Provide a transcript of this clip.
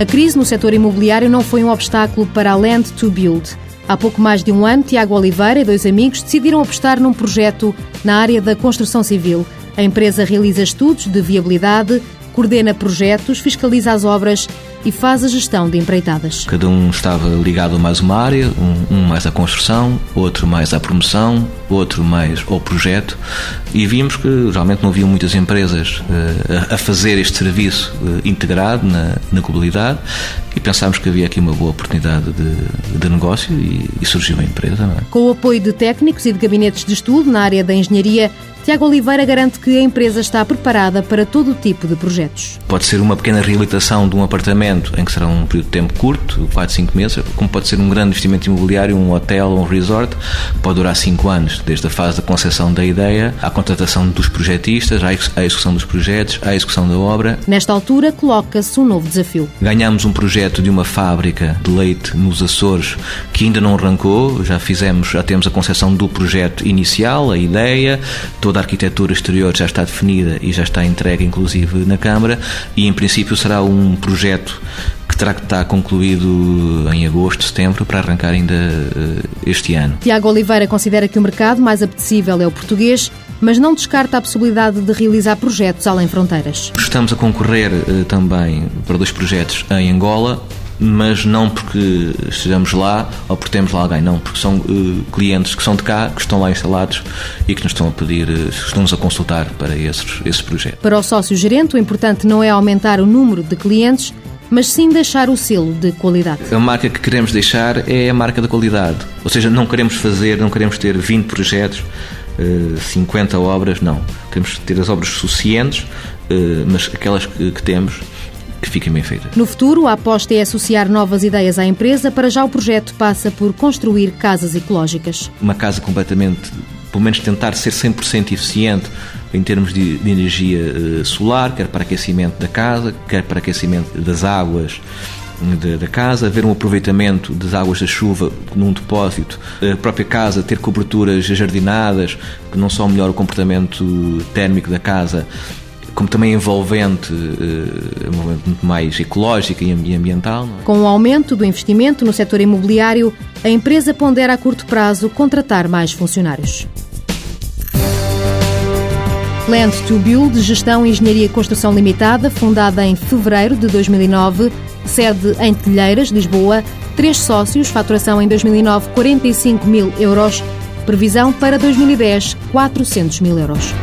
A crise no setor imobiliário não foi um obstáculo para a Land to Build. Há pouco mais de um ano, Tiago Oliveira e dois amigos decidiram apostar num projeto na área da construção civil. A empresa realiza estudos de viabilidade, coordena projetos, fiscaliza as obras e faz a gestão de empreitadas. Cada um estava ligado a mais uma área, um, um, mais à construção, outro mais à promoção, outro mais ao projeto, e vimos que realmente não havia muitas empresas uh, a fazer este serviço uh, integrado na, na globalidade e pensámos que havia aqui uma boa oportunidade de, de negócio e, e, surgiu a empresa. É? Com o apoio de técnicos e de gabinetes de estudo na área da engenharia, Tiago Oliveira garante que a empresa está preparada para todo o tipo de projetos. Pode ser uma pequena reabilitação de um apartamento em que será um período de tempo curto, 4, 5 meses, como pode ser um grande investimento imobiliário, um hotel ou um resort, pode durar 5 anos, desde a fase da concepção da ideia à contratação dos projetistas, à execução dos projetos, à execução da obra. Nesta altura, coloca-se um novo desafio. Ganhamos um projeto de uma fábrica de leite nos Açores que ainda não arrancou, já fizemos, já temos a concepção do projeto inicial, a ideia, toda a arquitetura exterior já está definida e já está entregue, inclusive, na Câmara, e em princípio será um projeto que terá que estar concluído em agosto, setembro, para arrancar ainda eh, este ano. Tiago Oliveira considera que o mercado mais apetecível é o português, mas não descarta a possibilidade de realizar projetos além fronteiras. Estamos a concorrer eh, também para dois projetos em Angola, mas não porque estejamos lá ou porque temos lá alguém, não, porque são uh, clientes que são de cá, que estão lá instalados e que nos estão a pedir, uh, estão-nos a consultar para esses, esses projetos. Para o sócio-gerente, o importante não é aumentar o número de clientes, mas sim deixar o selo de qualidade. A marca que queremos deixar é a marca da qualidade, ou seja, não queremos fazer, não queremos ter 20 projetos, 50 eh, obras, não. Queremos ter as obras suficientes, mas aquelas que, que temos que fiquem bem feitas. No futuro, a aposta é associar novas ideias à empresa. Para já, o projeto passa por construir casas ecológicas. Uma casa completamente, pelo menos tentar ser 100% eficiente em termos de, de energia uh, solar, quer para aquecimento da casa, quer para aquecimento das águas da casa, haver um aproveitamento das águas da chuva num depósito, a própria casa ter coberturas jardinadas, que não só melhora o comportamento térmico da casa, como também envolvente, uh, muito mais ecológica e ambiental. É? Com o aumento do investimento no setor imobiliário, a empresa pondera a curto prazo contratar mais funcionários. Land to Build, Gestão, Engenharia e Construção Limitada, fundada em fevereiro de 2009, sede em Telheiras, Lisboa, três sócios, faturação em 2009 45 mil euros, previsão para 2010 400 mil euros.